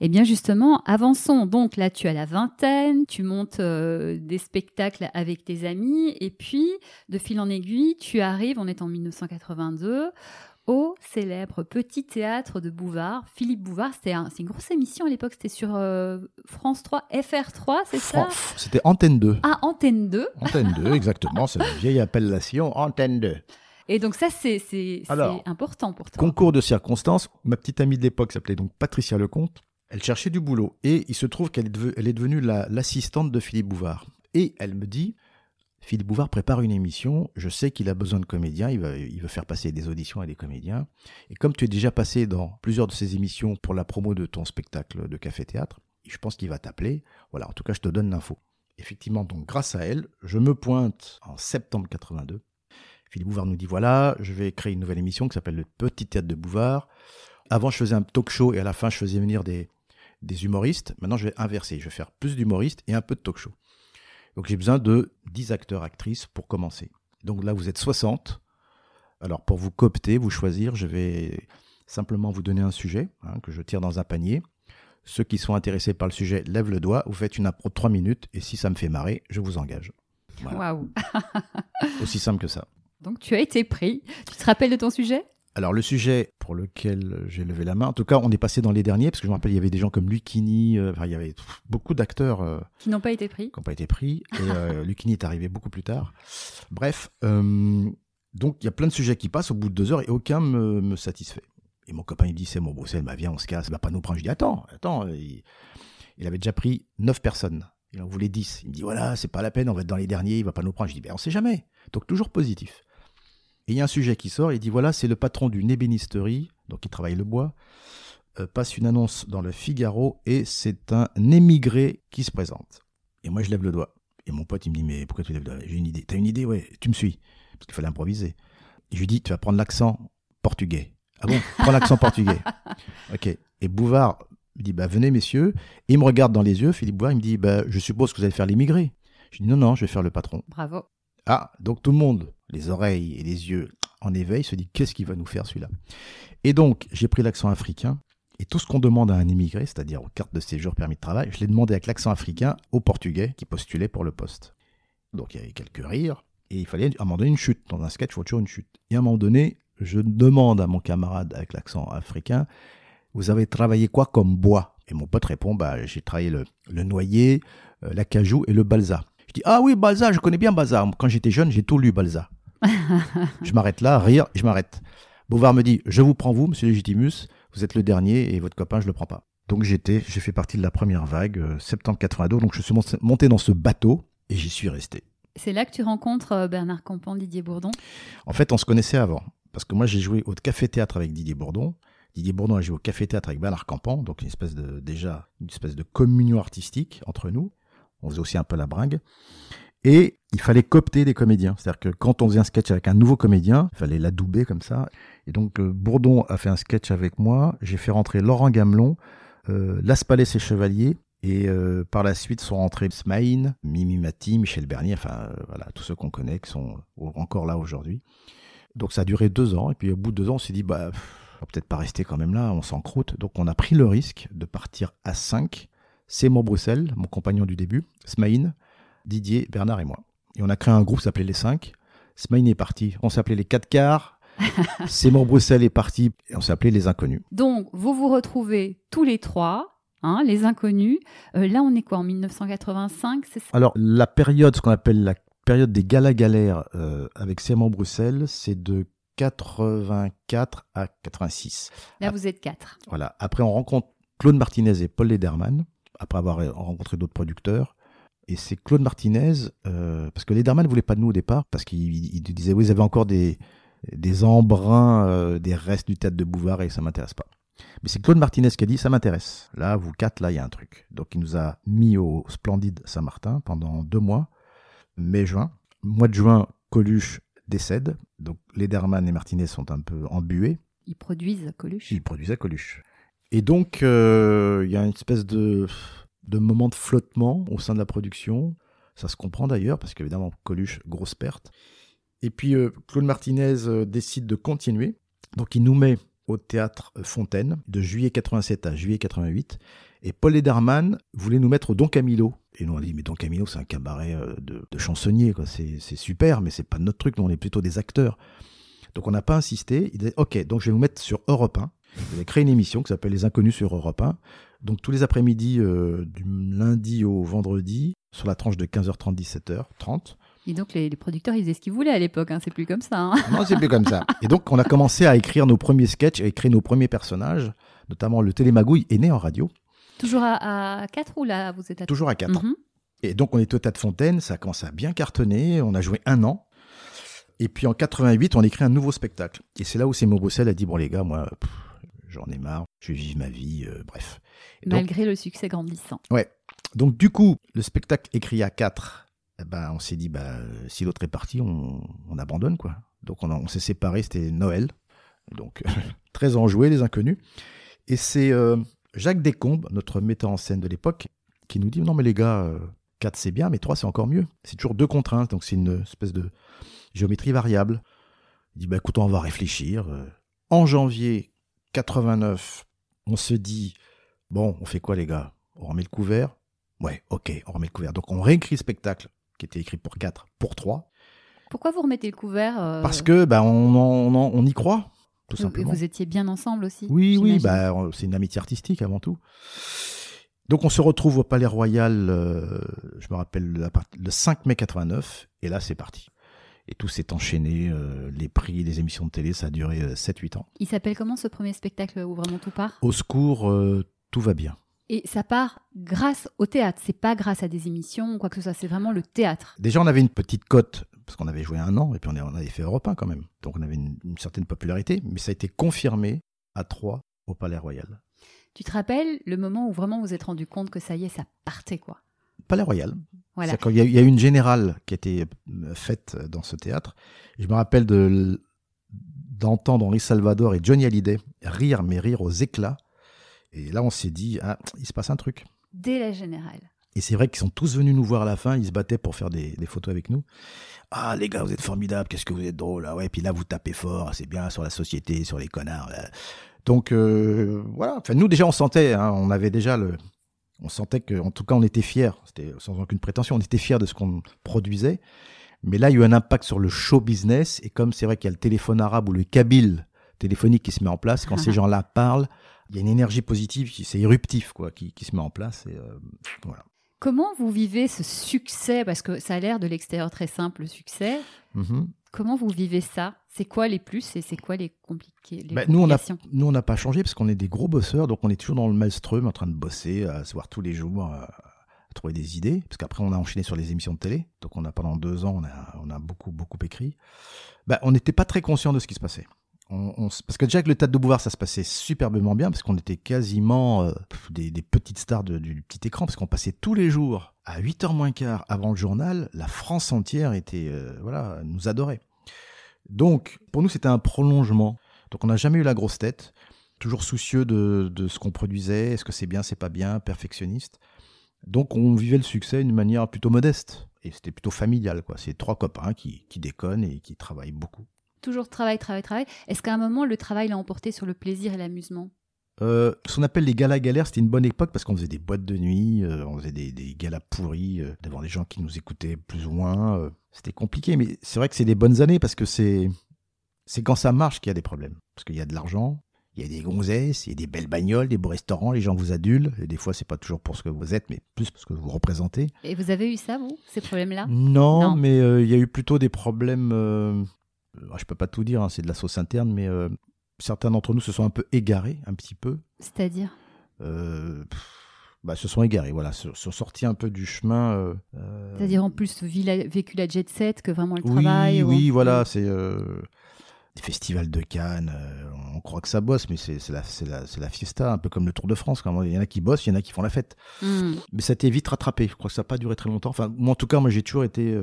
Eh bien justement, avançons. Donc là, tu as la vingtaine, tu montes euh, des spectacles avec tes amis, et puis, de fil en aiguille, tu arrives, on est en 1982, au célèbre Petit Théâtre de Bouvard. Philippe Bouvard, c'était une grosse émission à l'époque, c'était sur euh, France 3, FR3, c'est ça? C'était Antenne 2. Ah, Antenne 2 Antenne 2, exactement, c'est une vieille appellation, Antenne 2. Et donc ça, c'est important pour toi. Concours de circonstances, ma petite amie de l'époque s'appelait donc Patricia Lecomte, elle cherchait du boulot, et il se trouve qu'elle est, devenue l'assistante de Philippe Bouvard. Et elle me dit, Philippe Bouvard prépare une émission, je sais qu'il a besoin de comédiens, il, veut faire passer des auditions à des comédiens. Et comme tu es déjà passé dans plusieurs de ces émissions pour la promo de ton spectacle de café-théâtre, je pense qu'il va t'appeler. Voilà, en tout cas, je te donne l'info. Effectivement, donc grâce à elle, je me pointe en septembre 82. Philippe Bouvard nous dit voilà, je vais créer une nouvelle émission qui s'appelle le Petit Théâtre de Bouvard. Avant, je faisais un talk show et à la fin, je faisais venir des, des humoristes. Maintenant, je vais inverser. Je vais faire plus d'humoristes et un peu de talk show. Donc j'ai besoin de 10 acteurs, actrices pour commencer. Donc là, vous êtes 60. Alors pour vous coopter, vous choisir, je vais simplement vous donner un sujet hein, que je tire dans un panier. Ceux qui sont intéressés par le sujet lèvent le doigt, vous faites une impro de 3 minutes et si ça me fait marrer, je vous engage. Waouh Aussi simple que ça. Donc tu as été pris. Tu te rappelles de ton sujet? Alors le sujet pour lequel j'ai levé la main, en tout cas on est passé dans les derniers, parce que je me rappelle il y avait des gens comme Lucini, euh, il y avait beaucoup d'acteurs euh, qui n'ont pas été pris. Qui n'ont pas été pris, et euh, Lucini est arrivé beaucoup plus tard. Bref, donc il y a plein de sujets qui passent au bout de deux heures et aucun me, me satisfait. Et mon copain il dit c'est mon Bruxelles, bah viens on se casse, il va pas nous prendre. Je dis attends, attends, il, avait déjà pris neuf personnes. Il en voulait 10. Il me dit voilà, c'est pas la peine, on va être dans les derniers, il va pas nous prendre. Je dis ben on sait jamais. Donc toujours positif. Et il y a un sujet qui sort, il dit voilà, c'est le patron d'une ébénisterie, donc il travaille le bois, euh, passe une annonce dans le Figaro et c'est un émigré qui se présente. Et moi je lève le doigt. Et mon pote il me dit mais pourquoi tu lèves le doigt? J'ai une idée. T'as une idée? Ouais, tu me suis. Parce qu'il fallait improviser. Et je lui dis tu vas prendre l'accent portugais. Ah bon? Prends l'accent portugais. Ok. Et Bouvard me dit bah venez messieurs. Et il me regarde dans les yeux, Philippe Bouvard, il me dit bah je suppose que vous allez faire l'émigré. Je dis non non, je vais faire le patron. Bravo. Ah, donc tout le monde, les oreilles et les yeux en éveil, se dit qu'est-ce qu'il va nous faire celui-là? Et donc, j'ai pris l'accent africain. Et tout ce qu'on demande à un immigré, c'est-à-dire aux cartes de séjour, permis de travail, je l'ai demandé avec l'accent africain au portugais qui postulait pour le poste. Donc il y avait quelques rires, et il fallait à un moment donné une chute. Dans un sketch, il faut toujours une chute. Et à un moment donné, je demande à mon camarade avec l'accent africain, vous avez travaillé quoi comme bois? Et mon pote répond, bah, j'ai travaillé le, noyer, euh, la l'acajou et le balsa. Je dis Ah oui, Balza, je connais bien Balza. Quand j'étais jeune, j'ai tout lu Balza. je m'arrête là, rire, je m'arrête. Bouvard me dit Je vous prends, vous, monsieur Legitimus, vous êtes le dernier et votre copain, je le prends pas. Donc j'étais, j'ai fait partie de la première vague, euh, septembre 82. Donc je suis monté dans ce bateau et j'y suis resté. C'est là que tu rencontres euh, Bernard Campan, Didier Bourdon? En fait, on se connaissait avant. Parce que moi, j'ai joué au café-théâtre avec Didier Bourdon. Didier Bourdon a joué au café-théâtre avec Bernard Campan, donc une espèce de, déjà, une espèce de communion artistique entre nous. On faisait aussi un peu la bringue. Et il fallait coopter des comédiens. C'est-à-dire que quand on faisait un sketch avec un nouveau comédien, il fallait l'adouber comme ça. Et donc euh, Bourdon a fait un sketch avec moi. J'ai fait rentrer Laurent Gamelon, euh, Las Palais et Chevaliers. Et euh, par la suite sont rentrés Smaïn, Mimi Mati, Michel Bernier, enfin voilà, tous ceux qu'on connaît qui sont encore là aujourd'hui. Donc ça a duré deux ans. Et puis au bout de deux ans, on s'est dit, bah, on va peut-être pas rester quand même là, on s'encroute. Donc on a pris le risque de partir à cinq c'est mon Bruxelles, mon compagnon du début, Smaïn, Didier, Bernard et moi. Et on a créé un groupe s'appelait Les 5. Smaïn est parti. On s'appelait Les 4 quarts. c'est mon Bruxelles est parti. Et on s'appelait Les Inconnus. Donc, vous vous retrouvez tous les trois. Hein, les inconnus. Euh, là, on est quoi en 1985 Alors, la période, ce qu'on appelle la période des galas galères euh, avec Sémon Bruxelles, c'est de 84 à 86. Là, vous êtes quatre. Voilà. Après, on rencontre Claude Martinez et Paul Lederman après avoir rencontré d'autres producteurs. Et c'est Claude Martinez, euh, parce que Lederman ne voulait pas de nous au départ, parce qu'il disait, oui, vous avez encore des, des embruns, euh, des restes du théâtre de Bouvard et ça m'intéresse pas. Mais c'est Claude Martinez qui a dit, ça m'intéresse. Là, vous quatre, là, il y a un truc. Donc il nous a mis au splendide Saint-Martin pendant deux mois, mai-juin. Mois de juin, Coluche décède. Donc Lederman et Martinez sont un peu embués. Ils produisent Coluche. Ils produisaient Coluche. Et donc, euh, il y a une espèce de, de moment de flottement au sein de la production. Ça se comprend d'ailleurs, parce qu'évidemment, Coluche, grosse perte. Et puis, euh, Claude Martinez euh, décide de continuer. Donc, il nous met au théâtre Fontaine de juillet 87 à juillet 88. Et Paul Lederman voulait nous mettre au Don Camilo. Et nous on a dit mais Don Camilo c'est un cabaret euh, de, de chansonniers. C'est, super mais c'est pas notre truc. Nous on est plutôt des acteurs. Donc on n'a pas insisté. Il disait ok donc je vais vous mettre sur Europe 1. Il a créé une émission qui s'appelle Les Inconnus sur Europe 1. Donc tous les après-midi euh, du lundi au vendredi sur la tranche de 15h30 17h30. Et donc les, les producteurs ils faisaient ce qu'ils voulaient à l'époque. Hein. C'est plus comme ça. hein. Non, c'est plus comme ça. Et donc, on a commencé à écrire nos premiers sketchs, à écrire nos premiers personnages, notamment le Télémagouille est né en radio, Toujours à, à 4 ou là vous êtes à toujours à 4. Mhm. Et donc, on est au Tas de Fontaine, ça a commencé à bien cartonner, on a joué un an. Et puis en 88, on écrit un nouveau spectacle. Et c'est là où Seymour Roussel a dit Bon, les gars, moi, pff, j'en ai marre, je vais vivre ma vie, euh, bref. Et donc, Malgré le succès grandissant. ouais. Donc, du coup, le spectacle écrit à 4, eh ben, on s'est dit bah, euh, Si l'autre est parti, on, on abandonne, quoi. Donc, on, s'est séparés, c'était Noël. Donc, très enjoué, les inconnus. Et c'est euh, Jacques Descombes, notre metteur en scène de l'époque, qui nous dit Non, mais les gars, 4 c'est bien, mais 3 c'est encore mieux. C'est toujours deux contraintes, donc c'est une espèce de géométrie variable. Il dit bah, écoute, on va réfléchir. En janvier 89, on se dit Bon, on fait quoi, les gars? On remet le couvert? Ouais, ok, on remet le couvert. Donc, on réécrit le spectacle qui était écrit pour 4, pour 3, Pourquoi vous remettez le couvert euh, parce que bah, on, y croit, tout vous, simplement. vous étiez bien ensemble aussi Oui, oui, bah, c'est une amitié artistique avant tout. Donc on se retrouve au Palais Royal, euh, je me rappelle, le 5 mai 89, et là c'est parti. Et tout s'est enchaîné, euh, les prix, les émissions de télé, ça a duré euh, 7-8 ans. Il s'appelle comment ce premier spectacle où vraiment tout part? Au secours, euh, tout va bien. Et ça part grâce au théâtre. C'est pas grâce à des émissions ou quoi que ce soit. C'est vraiment le théâtre. Déjà on avait une petite cote, parce qu'on avait joué un an, et puis on, avait fait Europe 1 quand même. Donc on avait une, une certaine popularité, mais ça a été confirmé à 3 au Palais Royal. Tu te rappelles le moment où vraiment vous êtes rendu compte que ça y est, ça partait quoi? Palais Royal, Voilà. Il y, a, il y a eu une générale qui a été euh, faite dans ce théâtre. Je me rappelle de d'entendre Henri Salvador et Johnny Hallyday rire, mais rire aux éclats. Et là, on s'est dit, ah, il se passe un truc. Dès la générale. Et c'est vrai qu'ils sont tous venus nous voir à la fin, ils se battaient pour faire des, des photos avec nous. Ah, les gars, vous êtes formidables, qu'est-ce que vous êtes drôles. Ah ouais, puis là, vous tapez fort, c'est bien sur la société, sur les connards. là. Donc, euh, voilà. Enfin, nous, déjà, on sentait, hein, on avait déjà le. On sentait que, en tout cas, on était fiers. C'était sans aucune prétention, on était fiers de ce qu'on produisait. Mais là, il y a eu un impact sur le show business. Et comme c'est vrai qu'il y a le téléphone arabe ou le kabyle téléphonique qui se met en place, quand ces gens-là parlent, il y a une énergie positive, qui- c'est éruptif, quoi, qui, qui se met en place. Et, euh, voilà. Comment vous vivez ce succès? Parce que ça a l'air de l'extérieur très simple, le succès. Mhm. Comment vous vivez ça? C'est quoi les plus et c'est quoi les compliqués les Bah, nous, on a, complications? nous, on n'a pas changé parce qu'on est des gros bosseurs, donc on est toujours dans le maelstrom en train de bosser, à se voir tous les jours, à, à trouver des idées. Parce qu'après, on a enchaîné sur les émissions de télé. Donc, on a pendant deux ans, on a, on a beaucoup, beaucoup écrit. Bah, on n'était pas très conscient de ce qui se passait. Parce que déjà avec le Théâtre de Bouvard, ça se passait superbement bien, parce qu'on était quasiment euh, des, petites stars du petit écran, parce qu'on passait tous les jours à 8h moins quart avant le journal. La France entière était, euh, voilà, nous adorait. Donc, pour nous, c'était un prolongement. Donc, on n'a jamais eu la grosse tête, toujours soucieux de, de ce qu'on produisait, est-ce que c'est bien, c'est pas bien, perfectionniste. Donc, on vivait le succès d'une manière plutôt modeste. Et c'était plutôt familial, quoi. C'est trois copains qui, qui déconnent et qui travaillent beaucoup. Toujours travail, travail, travail. Est-ce qu'à un moment, le travail l'a emporté sur le plaisir et l'amusement? Euh, ce qu'on appelle les galas galères, c'était une bonne époque parce qu'on faisait des boîtes de nuit, euh, on faisait des, des galas pourris euh, devant des gens qui nous écoutaient plus ou moins. euh, c'était compliqué, mais c'est vrai que c'est des bonnes années parce que c'est c'est quand ça marche qu'il y a des problèmes. Parce qu'il y a de l'argent, il y a des gonzesses, il y a des belles bagnoles, des beaux restaurants, les gens vous adulent. Et des fois, c'est pas toujours pour ce que vous êtes, mais plus pour ce que vous représentez. Et vous avez eu ça, vous, ces problèmes-là? Non, Non. mais euh, il y a eu plutôt des problèmes. Euh, euh, je peux pas tout dire, hein, c'est de la sauce interne, mais euh, certains d'entre nous se sont un peu égarés, un petit peu. C'est-à-dire? Euh, bah, se sont égarés, voilà, se sont sortis un peu du chemin. euh, C'est-à-dire en plus la- vécu la jet set que vraiment le oui, travail ou- oui, voilà, c'est euh, des festivals de Cannes. on croit que ça bosse, mais c'est la, fiesta, un peu comme le Tour de France. quand Il y en a qui bossent, il y en a qui font la fête. Hmm. Mais ça a été vite rattrapé. Je crois que ça n'a pas duré très longtemps. Enfin, moi, en tout cas, moi, j'ai toujours été,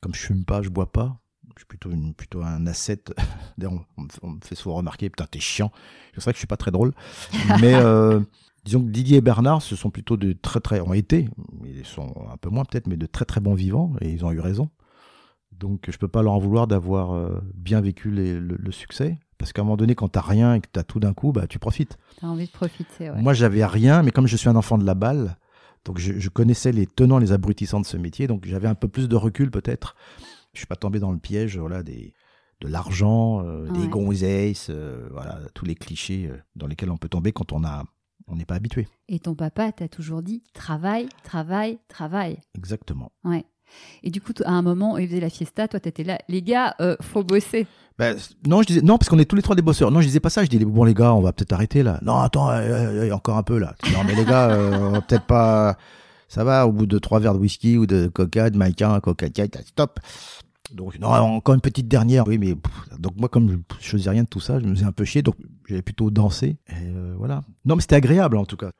comme je fume pas, je bois pas. Je suis plutôt, une, plutôt un. D'ailleurs, on, on me fait- on me fait souvent remarquer, putain, t'es chiant. C'est vrai que je suis pas très drôle. Mais euh, disons que Didier et Bernard, ce sont plutôt de très, très, ont été, ils sont un peu moins peut-être, mais de très, très bons vivants, et ils ont eu raison. Donc, je peux pas leur en vouloir d'avoir euh, bien vécu les- le, le succès, Parce qu'à un moment donné, quand t'as rien et que t'as tout d'un coup, bah, tu profites. T'as envie de profiter, ouais. Moi, j'avais rien, mais comme je suis un enfant de la balle, donc je, je connaissais les tenants, les abrutissants de ce métier, donc j'avais un peu plus de recul peut-être. Je suis pas tombé dans le piège, voilà, des, de l'argent, euh, Ouais. des gonzesses, euh, voilà, tous les clichés euh, dans lesquels on peut tomber quand on a, on n'est pas habitué. Et ton papa t'a toujours dit travail, travail, travail. Exactement. Ouais. Et du coup, à un moment, il faisait la fiesta, toi, t'étais là. Les gars, euh, faut bosser. Ben, non, je disais non parce qu'on est tous les trois des bosseurs. Non, je disais pas ça. Je dis bon les gars, on va peut-être arrêter là. Non, attends, euh, euh, encore un peu là. Non mais les gars, euh, on va peut-être pas. Ça va au bout de trois verres de whisky ou de coca, de maïka, coca, stop. Donc non, encore une petite dernière. Oui, mais donc moi comme je, je faisais rien de tout ça, je me faisais un peu chier, donc j'allais plutôt danser. Et euh, voilà. Non, mais c'était agréable en tout cas,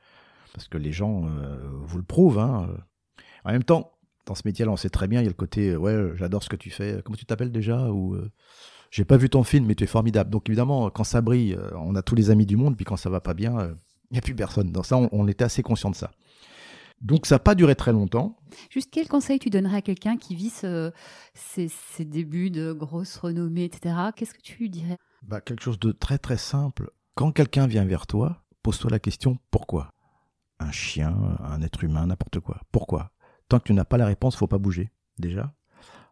parce que les gens euh, vous le prouvent. Hein. En même temps, dans ce métier-là, on sait très bien, il y a le côté euh, ouais, j'adore ce que tu fais. Comment tu t'appelles déjà? Ou euh, j'ai pas vu ton film, mais tu es formidable. Donc évidemment, quand ça brille, on a tous les amis du monde, puis quand ça va pas bien, il n'y a plus personne. Dans ça, on, on était assez conscient de ça. Donc ça n'a pas duré très longtemps. Juste quel conseil tu donnerais à quelqu'un qui vit ce- ses, ses débuts de grosse renommée, etc. Qu'est-ce que tu lui dirais? Bah, quelque chose de très très simple. Quand quelqu'un vient vers toi, pose-toi la question pourquoi? Un chien, un être humain, n'importe quoi. Pourquoi? Tant que tu n'as pas la réponse, faut pas bouger. Déjà.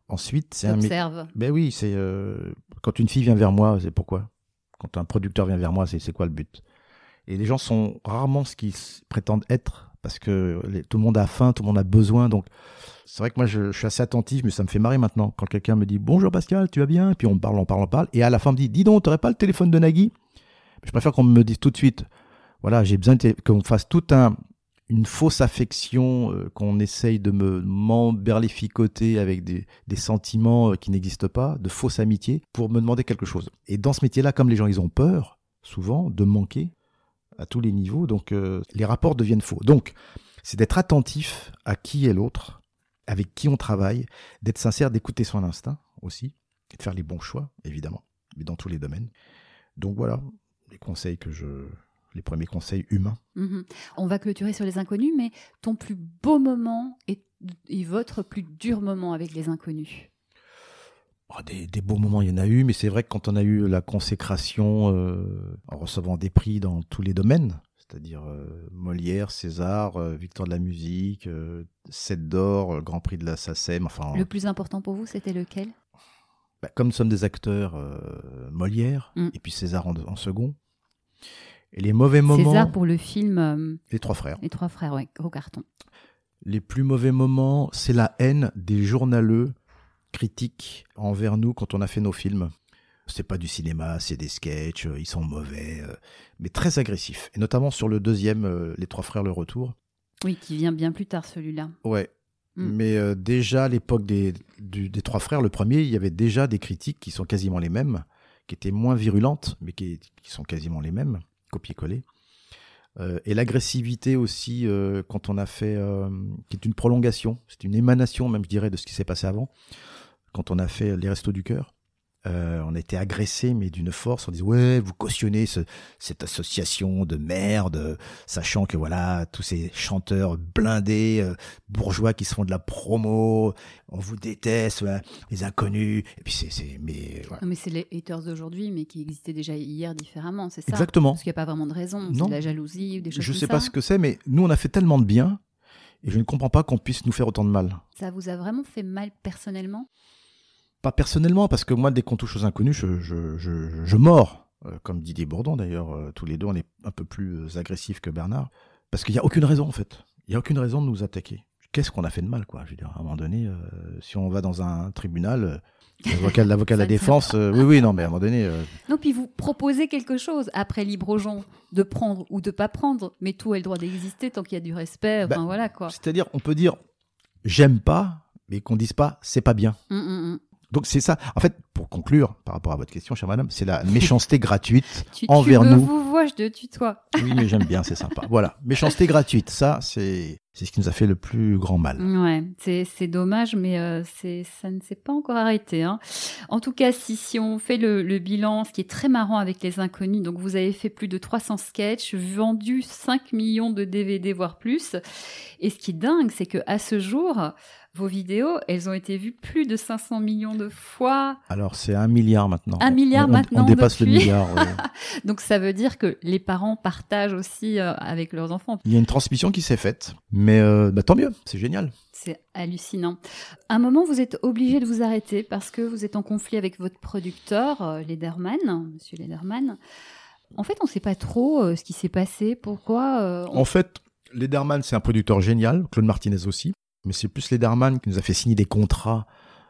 Ensuite, c'est un. Observe. Ben oui, c'est euh, quand une fille vient vers moi, c'est pourquoi? Quand un producteur vient vers moi, c'est quoi le but? Et les gens sont rarement ce qu'ils prétendent être parce que tout le monde a faim, tout le monde a besoin. Donc c'est vrai que moi je, suis assez attentif, mais ça me fait marrer maintenant quand quelqu'un me dit bonjour Pascal, tu vas bien? Et puis on parle, on parle, on parle, et à la fin on me dit dis donc, t'aurais pas le téléphone de Nagui? Je préfère qu'on me dise tout de suite. Voilà, j'ai besoin qu'on fasse tout un une fausse affection, euh, qu'on essaye de me m'emberlificoter avec des, sentiments euh, qui n'existent pas, de fausses amitiés, pour me demander quelque chose. Et dans ce métier-là, comme les gens, ils ont peur, souvent, de manquer à tous les niveaux, donc euh, les rapports deviennent faux. Donc, c'est d'être attentif à qui est l'autre, avec qui on travaille, d'être sincère, d'écouter son instinct aussi, et de faire les bons choix, évidemment, mais dans tous les domaines. Donc voilà, les conseils que je... les premiers conseils humains. Mhm. On va clôturer sur les inconnus, mais ton plus beau moment et, et votre plus dur moment avec les inconnus Oh, des, des beaux moments, il y en a eu, mais c'est vrai que quand on a eu la consécration euh, en recevant des prix dans tous les domaines, c'est-à-dire euh, Molière, César, euh, Victoire de la musique, euh, Sept d'or, Grand Prix de la SACEM, enfin, Le plus important pour vous, c'était lequel? Bah, comme nous sommes des acteurs, Molière, Mm. et puis César en, en second. Et les mauvais moments, César pour le film les trois frères. Les Trois Frères, ouais, gros carton. Les plus mauvais moments, c'est la haine des journaleux critiques envers nous quand on a fait nos films. C'est pas du cinéma, c'est des sketchs, euh, ils sont mauvais, euh, mais très agressifs. Et notamment sur le deuxième, euh, Les Trois Frères, le retour. Oui, qui vient bien plus tard, celui-là. Ouais. Mm. Mais euh, déjà à l'époque des, du- des Trois Frères, le premier, il y avait déjà des critiques qui sont quasiment les mêmes, qui étaient moins virulentes, mais qui, qui sont quasiment les mêmes, copier-coller. Euh, et l'agressivité aussi, euh, quand on a fait, euh, qui est une prolongation, c'est une émanation même, je dirais, de ce qui s'est passé avant, quand on a fait les Restos du Cœur. Euh, on été agressé, mais d'une force. On disait ouais, vous cautionnez ce- cette association de merde, sachant que voilà tous ces chanteurs blindés, euh, bourgeois qui se font de la promo, on vous déteste, ouais, les inconnus. Et puis c'est, c'est, mais. Non, mais c'est les haters d'aujourd'hui, mais qui existaient déjà hier différemment, c'est ça? Exactement. Parce qu'il n'y a pas vraiment de raison. C'est Non. de la jalousie ou des choses Je comme sais ça. pas ce que c'est, mais nous on a fait tellement de bien, et je ne comprends pas qu'on puisse nous faire autant de mal. Ça vous a vraiment fait mal personnellement? Pas personnellement, parce que moi, dès qu'on touche aux inconnus, je, je, je, je mords. Euh, comme Didier Bourdon, d'ailleurs, euh, tous les deux, on est un peu plus euh, agressifs que Bernard. Parce qu'il n'y a aucune raison, en fait. Il n'y a aucune raison de nous attaquer. Qu'est-ce qu'on a fait de mal, quoi Je veux dire, à un moment donné, euh, si on va dans un tribunal, l'avocat de la défense, euh, oui, oui, non, mais à un moment donné, euh, Non, puis vous proposez quelque chose, après libre aux gens de prendre ou de pas prendre, mais tout a le droit d'exister tant qu'il y a du respect, enfin Bah, voilà quoi. c'est-à-dire, on peut dire, j'aime pas, mais qu'on dise pas, c'est pas bien. Hum, hum. Donc c'est ça. En fait, pour conclure, par rapport à votre question, chère madame, c'est la méchanceté gratuite Tu, envers tu me nous. vous vois, je te tutoie. Oui, mais j'aime bien, c'est sympa. Voilà, méchanceté gratuite, ça, c'est c'est ce qui nous a fait le plus grand mal. Ouais, c'est c'est dommage, mais euh, c'est ça ne s'est pas encore arrêté. Hein. En tout cas, si, si on fait le, le bilan, ce qui est très marrant avec les inconnus, donc vous avez fait plus de 300 sketchs, vendu 5 millions de DVD, voire plus. Et ce qui est dingue, c'est que à ce jour, vos vidéos, elles ont été vues plus de 500 millions de fois. Alors, c'est un milliard maintenant. Un milliard On- maintenant On dépasse le milliard. ouais. Donc ça veut dire que les parents partagent aussi euh, avec leurs enfants. Il y a une transmission qui s'est faite, mais euh, bah, tant mieux, c'est génial. C'est hallucinant. À un moment, vous êtes obligé de vous arrêter parce que vous êtes en conflit avec votre producteur, euh, Lederman, Monsieur Lederman. En fait, on ne sait pas trop euh, ce qui s'est passé, pourquoi. on- En fait, Lederman, c'est un producteur génial, Claude Martinez aussi, mais c'est plus Lederman qui nous a fait signer des contrats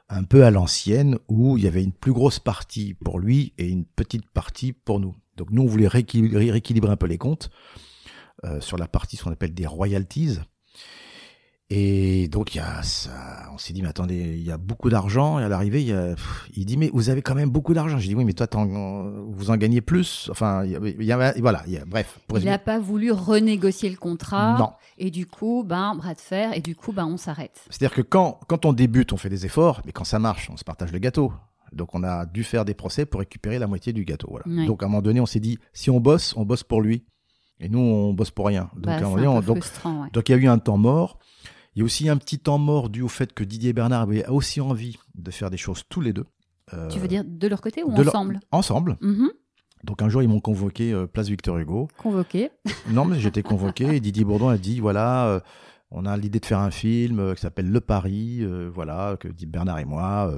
un peu à l'ancienne où il y avait une plus grosse partie pour lui et une petite partie pour nous. Donc nous, on voulait rééquilibrer, un peu les comptes euh, sur la partie ce qu'on appelle des royalties. Et donc, il y a ça, on s'est dit, mais attendez, il y a beaucoup d'argent. Et à l'arrivée, il, y a- pff, il dit, mais vous avez quand même beaucoup d'argent. J'ai dit, oui, mais toi, t'en- vous en gagnez plus. Enfin, il y a- il y a- voilà, il y a- bref. il n'a pas voulu renégocier le contrat. Non. Et du coup, ben, bras de fer, et du coup, ben, on s'arrête. C'est-à-dire que quand, quand on débute, on fait des efforts, mais quand ça marche, on se partage le gâteau. Donc on a dû faire des procès pour récupérer la moitié du gâteau. Voilà. Oui. Donc à un moment donné, on s'est dit, si on bosse, on bosse pour lui. Et nous, on bosse pour rien. Donc, Bah, à un c'est moment un donné, on- peu donc, frustrant, ouais. donc il y a eu un temps mort. Il y a aussi un petit temps mort dû au fait que Didier et Bernard avaient aussi envie de faire des choses tous les deux. Euh, Tu veux dire de leur côté ou leur- ensemble? Ensemble. Mhm. Donc un jour, ils m'ont convoqué euh, place Victor Hugo. Convoqué. Non, mais j'étais convoqué et Didier Bourdon a dit voilà, euh, on a l'idée de faire un film qui s'appelle Le Paris, voilà, que dit Bernard et moi.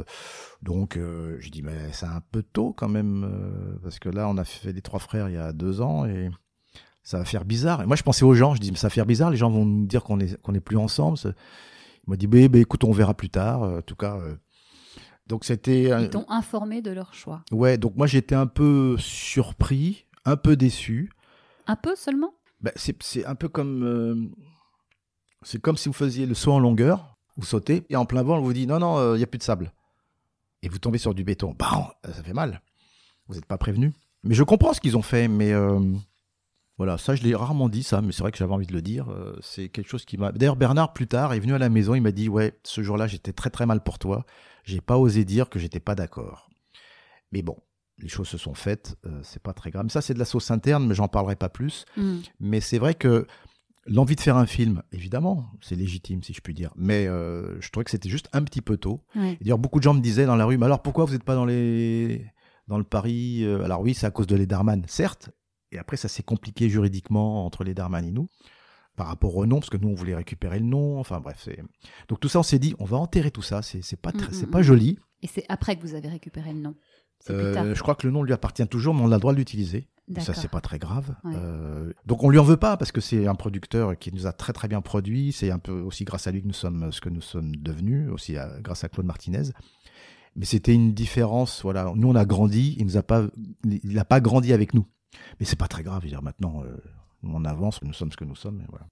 donc, j'ai dit mais c'est un peu tôt quand même, parce que là, on a fait les trois frères il y a deux ans et ça va faire bizarre. Et moi, je pensais aux gens, je dis mais ça va faire bizarre, les gens vont nous dire qu'on est qu'on est plus ensemble. C'est- Il m'a dit bah, bah, écoute, on verra plus tard. euh, en tout cas, euh, donc c'était. euh, Ils t'ont informé de leur choix. ouais, donc moi j'étais un peu surpris, un peu déçu. Un peu seulement? Bah, c'est c'est un peu comme euh, c'est comme si vous faisiez le saut en longueur, vous sautez et en plein vol on vous dit non non il y a plus de sable et vous tombez sur du béton. Bah ça fait mal. Vous n'êtes pas prévenu. Mais je comprends ce qu'ils ont fait, mais euh, voilà ça je l'ai rarement dit ça, mais c'est vrai que j'avais envie de le dire. euh, c'est quelque chose qui m'a. D'ailleurs Bernard plus tard est venu à la maison, il m'a dit ouais ce jour-là j'étais très très mal pour toi. J'ai pas osé dire que j'étais pas d'accord. Mais bon. Les choses se sont faites, euh, c'est pas très grave. Mais ça, c'est de la sauce interne, mais j'en parlerai pas plus. Hmm. Mais c'est vrai que l'envie de faire un film, évidemment, c'est légitime si je puis dire. Mais euh, je trouvais que c'était juste un petit peu tôt. Ouais. D'ailleurs, beaucoup de gens me disaient dans la rue, mais alors pourquoi vous n'êtes pas dans les dans le Paris euh Alors oui, c'est à cause de Lederman, certes. Et après, ça s'est compliqué juridiquement entre Lederman et nous par rapport au nom, parce que nous on voulait récupérer le nom. Enfin bref, donc tout ça, on s'est dit, on va enterrer tout ça. C'est pas très, Mm, c'est mm, pas mm. joli. Et c'est après que vous avez récupéré le nom. Euh, je crois que le nom lui appartient toujours, mais on a le droit de l'utiliser. Ça, c'est pas très grave. Ouais. Euh, donc, on lui en veut pas parce que c'est un producteur qui nous a très très bien produit. C'est un peu aussi grâce à lui que nous sommes ce que nous sommes devenus, aussi à- grâce à Claude Martinez. Mais c'était une différence. Voilà, nous on a grandi, il nous a pas, il n'a pas grandi avec nous. Mais c'est pas très grave. Maintenant, euh, on avance, nous sommes ce que nous sommes. et voilà.